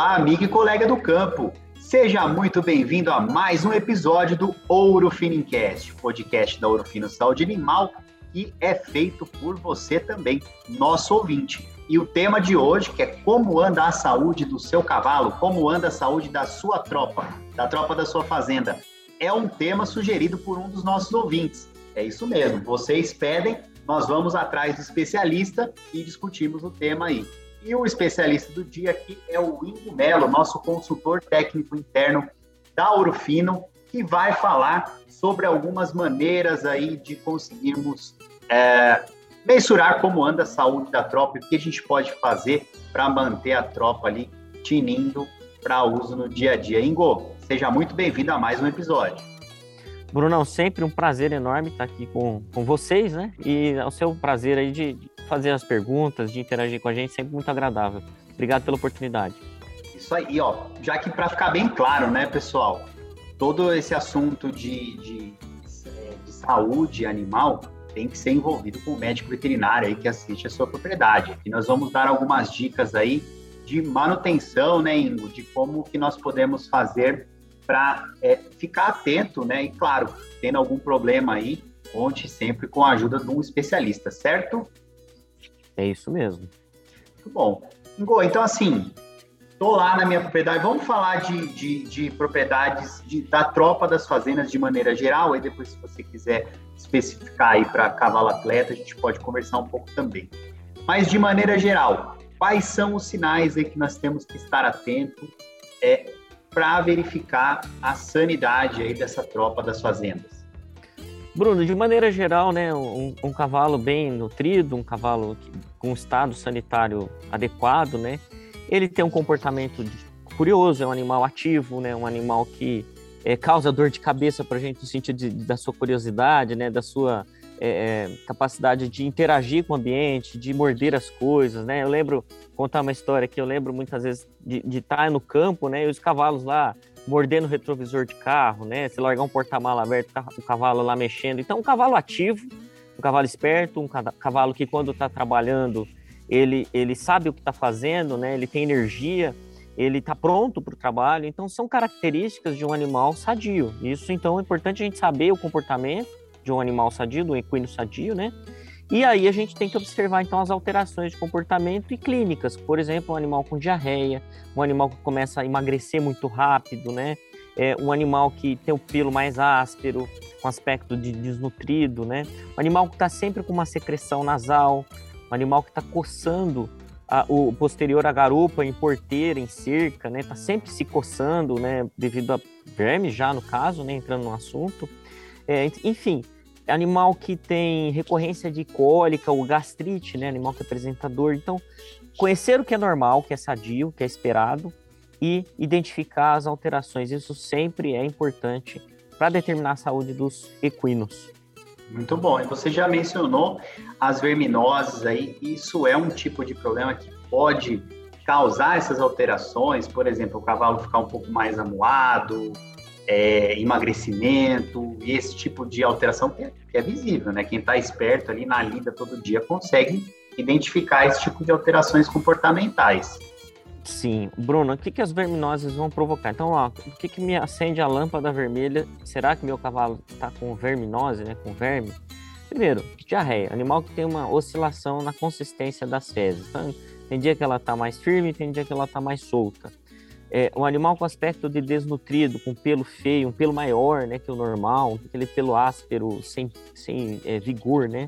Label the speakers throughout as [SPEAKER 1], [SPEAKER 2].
[SPEAKER 1] Olá, amigo e colega do campo. Seja muito bem-vindo a mais um episódio do Ouro Finincast, podcast da Ouro Fino Saúde Animal, que é feito por você também, nosso ouvinte. E o tema de hoje, que é como anda a saúde do seu cavalo, como anda a saúde da sua tropa, da tropa da sua fazenda, é um tema sugerido por um dos nossos ouvintes. É isso mesmo, vocês pedem, nós vamos atrás do especialista e discutimos o tema aí. E o especialista do dia aqui é o Ingo Melo, nosso consultor técnico interno da Urufino, que vai falar sobre algumas maneiras aí de conseguirmos é, mensurar como anda a saúde da tropa e o que a gente pode fazer para manter a tropa ali tinindo para uso no dia a dia. Ingo, seja muito bem-vindo a mais um episódio.
[SPEAKER 2] Brunão, sempre um prazer enorme estar aqui com, com vocês, né? E é o seu prazer aí de, fazer as perguntas, de interagir com a gente, sempre muito agradável. Obrigado pela oportunidade.
[SPEAKER 1] Isso aí, ó. Já que para ficar bem claro, né, pessoal, todo esse assunto de, de, de, saúde animal tem que ser envolvido com o médico veterinário aí que assiste a sua propriedade. E nós vamos dar algumas dicas aí de manutenção, né, Ingo, de como que nós podemos fazer para é, ficar atento, né? E claro, tendo algum problema aí, conte sempre com a ajuda de um especialista, certo?
[SPEAKER 2] É isso mesmo.
[SPEAKER 1] Muito bom. Ingo, então assim, tô lá na minha propriedade, vamos falar de, de, de propriedades de, da tropa das fazendas de maneira geral, aí depois se você quiser especificar aí para cavalo atleta, a gente pode conversar um pouco também. Mas de maneira geral, quais são os sinais aí que nós temos que estar atento é, para verificar a sanidade aí dessa tropa das fazendas?
[SPEAKER 2] Bruno, de maneira geral, né, um, um cavalo bem nutrido, um cavalo que, com estado sanitário adequado, né, ele tem um comportamento curioso, é um animal ativo, né, um animal que é, causa dor de cabeça para a gente no sentido de, da sua curiosidade, né, da sua é, é, capacidade de interagir com o ambiente, de morder as coisas, né. Eu lembro, contar uma história que eu lembro muitas vezes de, estar no campo, né, e os cavalos lá mordendo o retrovisor de carro, né? Se largar um porta-mala aberto, o cavalo lá mexendo. Então, um cavalo ativo, um cavalo esperto, um cavalo que quando está trabalhando, ele, ele sabe o que está fazendo, né? Ele tem energia, ele está pronto para o trabalho. Então, são características de um animal sadio. Isso, então, é importante a gente saber o comportamento de um animal sadio, do equino sadio, né? E aí a gente tem que observar então as alterações de comportamento e clínicas, por exemplo, um animal com diarreia, um animal que começa a emagrecer muito rápido, né? É, um animal que tem o pelo mais áspero, com aspecto de desnutrido, né? Um animal que está sempre com uma secreção nasal, um animal que está coçando a, o posterior à garupa em porteira, em cerca, né? Está sempre se coçando, né? Devido a vermes já no caso, né? Entrando no assunto. É, enfim, animal que tem recorrência de cólica ou gastrite, né? Animal que é apresentador. Então, conhecer o que é normal, o que é sadio, o que é esperado e identificar as alterações. Isso sempre é importante para determinar a saúde dos equinos.
[SPEAKER 1] Muito bom. E você já mencionou as verminoses aí. Isso é um tipo de problema que pode causar essas alterações, por exemplo, o cavalo ficar um pouco mais amuado, é, emagrecimento esse tipo de alteração que é, que é visível, né? Quem está esperto ali na lida todo dia consegue identificar esse tipo de alterações comportamentais.
[SPEAKER 2] Sim, Bruno, o que, que as verminoses vão provocar? Então, ó, o que, que me acende a lâmpada vermelha? Será que meu cavalo está com verminose, né? Com verme? Primeiro, diarreia, animal que tem uma oscilação na consistência das fezes. Então, tem dia que ela está mais firme, tem dia que ela está mais solta é, um animal com aspecto de desnutrido, com pelo feio, um pelo maior, né, que o normal, aquele pelo áspero, sem, sem é, vigor, né?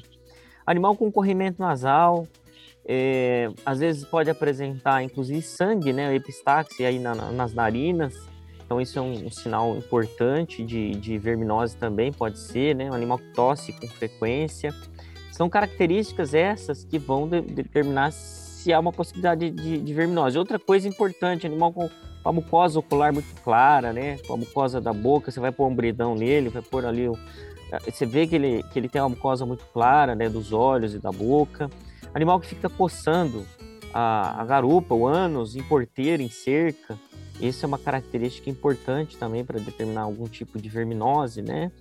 [SPEAKER 2] Animal com corrimento nasal, é, às vezes pode apresentar, inclusive, sangue, né, epistaxe aí na, nas narinas, então isso é um, um, sinal importante de, de verminose também, pode ser, né, um animal que tosse com frequência. São características essas que vão de, determinar se há uma possibilidade de, de verminose. Outra coisa importante, animal com com a mucosa ocular muito clara, né? Com a mucosa da boca, você vai pôr um bridão nele, vai pôr ali. Um... Eh, você vê que ele, que ele tem uma mucosa muito clara, né? Dos olhos e da boca. Animal que fica coçando a, a garupa, o ânus, em porteira, em cerca. Essa é uma característica importante também para determinar algum tipo de verminose, né?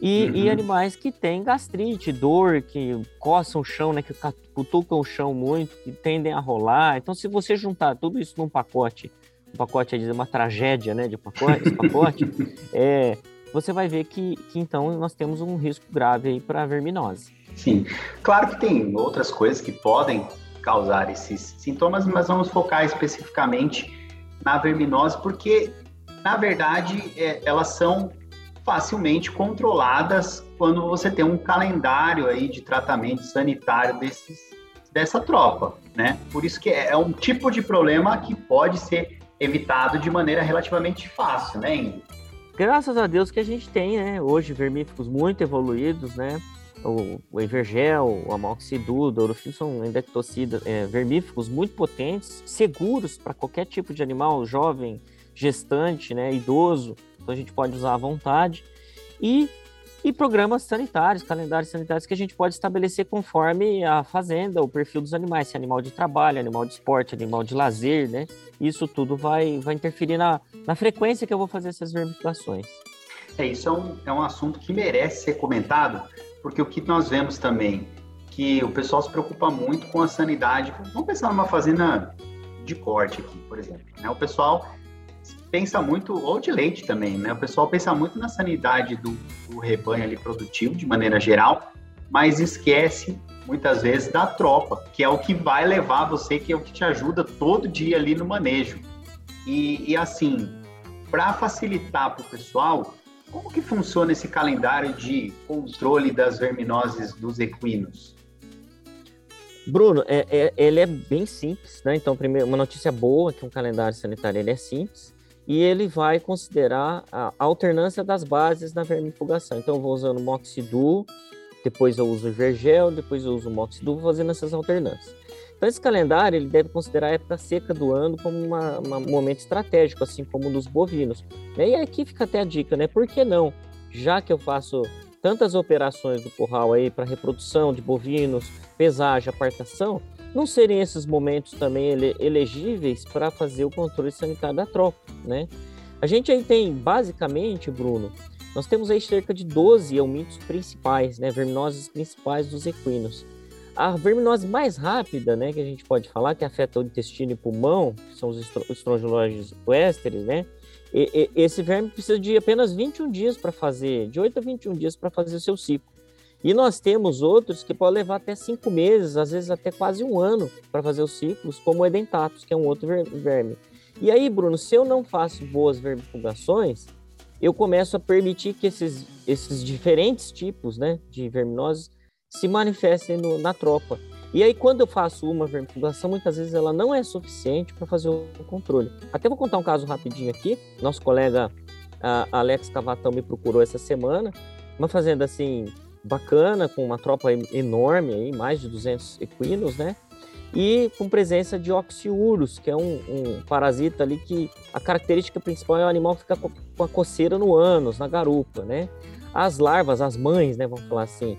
[SPEAKER 2] E, uhum. e, animais que têm gastrite, dor, que coçam o chão, né, que cutucam o chão muito, que tendem a rolar. Então, se você juntar tudo isso num pacote um pacote é dizer uma tragédia, né, de pacote, pacote é, você vai ver que, que então nós temos um risco grave aí para verminose.
[SPEAKER 1] Sim, claro que tem outras coisas que podem causar esses sintomas, mas vamos focar especificamente na verminose, porque na verdade é, elas são facilmente controladas quando você tem um calendário aí de tratamento sanitário desses, dessa tropa, né? Por isso que é, é um tipo de problema que pode ser evitado de maneira relativamente fácil, né, Ingrid?
[SPEAKER 2] Graças a Deus que a gente tem, né, hoje vermífugos muito evoluídos, né? O, o Evergel, o Amoxidul, o Dorofil são endectocidas, é, vermífugos muito potentes, seguros para qualquer tipo de animal, jovem, gestante, né, idoso, então a gente pode usar à vontade. E e programas sanitários, calendários sanitários que a gente pode estabelecer conforme a fazenda, o perfil dos animais, se é animal de trabalho, animal de esporte, animal de lazer, né? Isso tudo vai, vai interferir na, na frequência que eu vou fazer essas vermificações.
[SPEAKER 1] É, isso é um, é um assunto que merece ser comentado, porque o que nós vemos também, que o pessoal se preocupa muito com a sanidade. Vamos pensar numa fazenda de corte aqui, por exemplo. Né? O pessoal pensa muito, ou de leite também, né? O pessoal pensa muito na sanidade do, do rebanho ali produtivo, de maneira geral, mas esquece muitas vezes da tropa, que é o que vai levar você, que é o que te ajuda todo dia ali no manejo. E, e assim, para facilitar para o pessoal, como que funciona esse calendário de controle das verminoses dos equinos?
[SPEAKER 2] Bruno, é, é, ele é bem simples, né? Então, primeiro, uma notícia boa que um calendário sanitário ele é simples e ele vai considerar a alternância das bases na vermifugação. Então, eu vou usando Moxidul, depois eu uso Vergel, depois eu uso Moxidul, fazendo essas alternâncias. Então, esse calendário ele deve considerar a época seca do ano como um momento estratégico, assim como nos bovinos. E aqui fica até a dica, né? Por que não? Já que eu faço tantas operações do curral aí para reprodução de bovinos, pesagem, apartação, não serem esses momentos também ele, elegíveis para fazer o controle sanitário da tropa, né? A gente aí tem, basicamente, Bruno, nós temos aí cerca de 12 eumintos principais, né, verminoses principais dos equinos. A verminose mais rápida, né, que a gente pode falar, que afeta o intestino e pulmão, que são os estrongiloses westeres, né, e, e, esse verme precisa de apenas 21 dias para fazer, de 8 a 21 dias para fazer o seu ciclo. E nós temos outros que podem levar até cinco meses, às vezes até quase um ano, para fazer os ciclos, como o edentatus, que é um outro verme. E aí, Bruno, se eu não faço boas vermifugações, eu começo a permitir que esses, esses diferentes tipos né, de verminoses se manifestem no, na tropa. E aí, quando eu faço uma vermifugação, muitas vezes ela não é suficiente para fazer o controle. Até vou contar um caso rapidinho aqui. Nosso colega Alex Cavatão me procurou essa semana. Uma fazenda assim, bacana, com uma tropa enorme, aí, mais de 200 equinos, né? E com presença de oxiurus, que é um, um, parasita ali que a característica principal é o animal ficar com a coceira no ânus, na garupa, né? As larvas, as mães, né, vamos falar assim,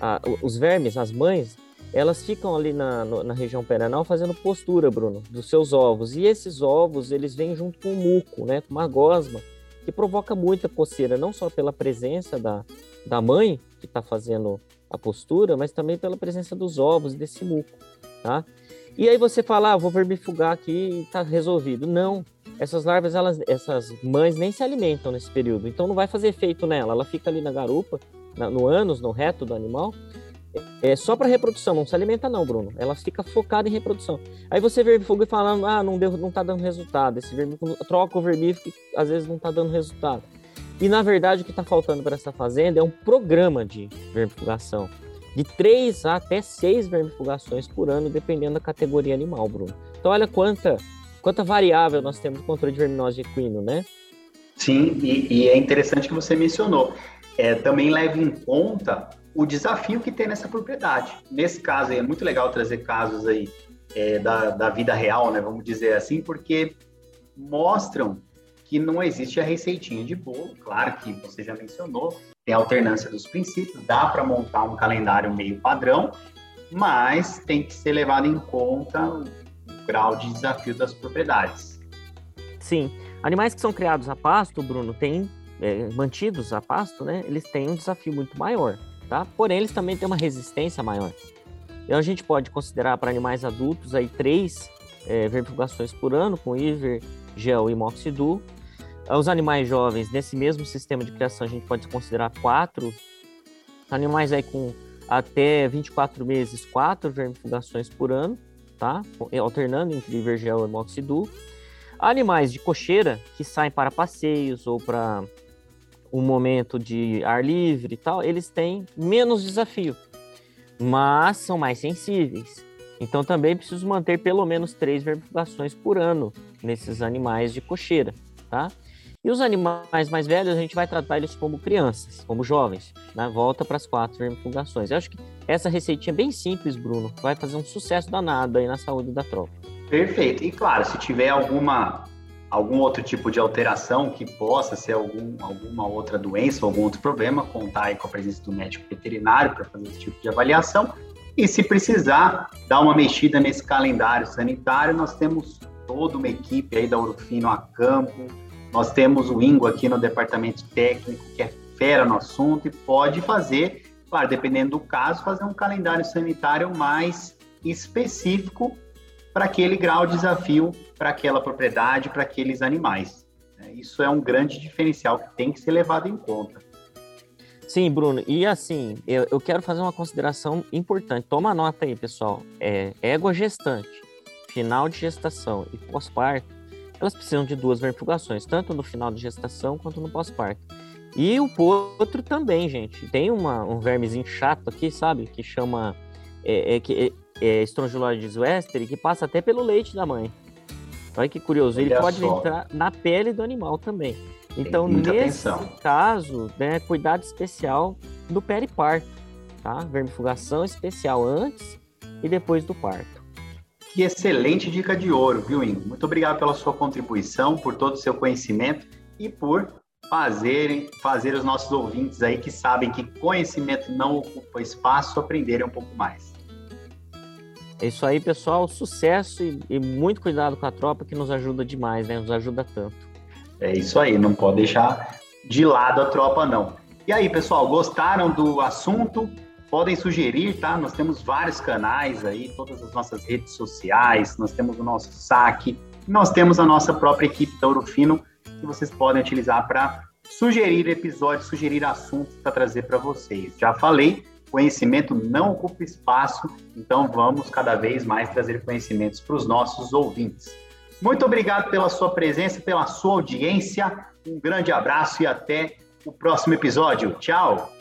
[SPEAKER 2] a, os vermes, as mães, elas ficam ali na, na região perenal fazendo postura, Bruno, dos seus ovos. E esses ovos, eles vêm junto com o muco, né, com uma gosma, que provoca muita coceira, não só pela presença da, da mãe, que está fazendo a postura, mas também pela presença dos ovos desse muco, tá? E aí você fala, ah, vou vermifugar aqui e está resolvido. Não, essas larvas, elas, essas mães nem se alimentam nesse período, então não vai fazer efeito nela. Ela fica ali na garupa, na, no ânus, no reto do animal, é só para reprodução, não se alimenta não, Bruno. Ela fica focada em reprodução. Aí você vermifuga e fala, ah, não deu, não tá dando resultado. Esse vermífugo troca o vermífugo, às vezes não está dando resultado. E na verdade o que está faltando para essa fazenda é um programa de vermifugação. De três a até seis vermifugações por ano, dependendo da categoria animal, Bruno. Então olha quanta, quanta variável nós temos no controle de verminose equino, né?
[SPEAKER 1] Sim, e, e é interessante que você mencionou. É, também leve em conta o desafio que tem nessa propriedade. Nesse caso aí, é muito legal trazer casos aí é, da, da vida real, né, vamos dizer assim, porque mostram que não existe a receitinha de bolo. Claro que você já mencionou, tem alternância dos princípios, dá para montar um calendário meio padrão, mas tem que ser levado em conta o grau de desafio das propriedades.
[SPEAKER 2] Sim, animais que são criados a pasto, Bruno, têm é, mantidos a pasto, né? Eles têm um desafio muito maior tá? Porém, eles também têm uma resistência maior. Então, a gente pode considerar para animais adultos aí três é, por ano com Iver, Gel e Moxidu. Os animais jovens, nesse mesmo sistema de criação, a gente pode considerar quatro animais aí com até 24 meses, quatro vermifugações por ano, tá? Alternando entre Ivergel e Moxidu. Animais de cocheira que saem para passeios ou para um momento de ar livre e tal, eles têm menos desafio, mas são mais sensíveis. Então também preciso manter pelo menos três vermifugações por ano nesses animais de cocheira, tá? E os animais mais velhos, a gente vai tratar eles como crianças, como jovens, né? Volta para as quatro vermifugações. Eu acho que essa receitinha é bem simples, Bruno, vai fazer um sucesso danado aí na saúde da tropa.
[SPEAKER 1] Perfeito. E claro, se tiver alguma algum outro tipo de alteração que possa ser algum, alguma outra doença ou algum outro problema, contar aí com a presença do médico veterinário para fazer esse tipo de avaliação. E se precisar dar uma mexida nesse calendário sanitário, nós temos toda uma equipe aí da Urufino a campo, nós temos o Ingo aqui no departamento técnico, que é fera no assunto e pode fazer, claro, dependendo do caso, fazer um calendário sanitário mais específico para aquele grau de desafio, para aquela propriedade, para aqueles animais. É, isso é um grande diferencial que tem que ser levado em conta.
[SPEAKER 2] Sim, Bruno. E assim, eu, eu quero fazer uma consideração importante. Toma nota aí, pessoal. É, égua gestante, final de gestação e pós-parto, elas precisam de duas vermifugações, tanto no final de gestação quanto no pós-parto. E o potro também, gente. Tem uma, um vermezinho chato aqui, sabe? Que chama. É, é, que, é, Strongyloides westeri que passa até pelo leite da mãe. Olha que curioso, ele pode só. entrar na pele do animal também. Então, nesse atenção. caso, né, cuidado especial do periparto, tá? Vermifugação especial antes e depois do parto.
[SPEAKER 1] Que excelente dica de ouro, viu, Ingo? Muito obrigado pela sua contribuição, por todo o seu conhecimento e por fazerem, fazer os nossos ouvintes aí que sabem que conhecimento não ocupa espaço aprenderem um pouco mais.
[SPEAKER 2] É isso aí, pessoal. Sucesso e, e, muito cuidado com a tropa que nos ajuda demais, né? Nos ajuda tanto.
[SPEAKER 1] É isso aí, não pode deixar de lado a tropa, não. E aí, pessoal, gostaram do assunto? Podem sugerir, tá? Nós temos vários canais aí, todas as nossas redes sociais, nós temos o nosso saque, nós temos a nossa própria equipe da Urufino, que vocês podem utilizar para sugerir episódios, sugerir assuntos para trazer para vocês. Já falei, Conhecimento não ocupa espaço, então vamos cada vez mais trazer conhecimentos para os nossos ouvintes. Muito obrigado pela sua presença, pela sua audiência. Um grande abraço e até o próximo episódio. Tchau!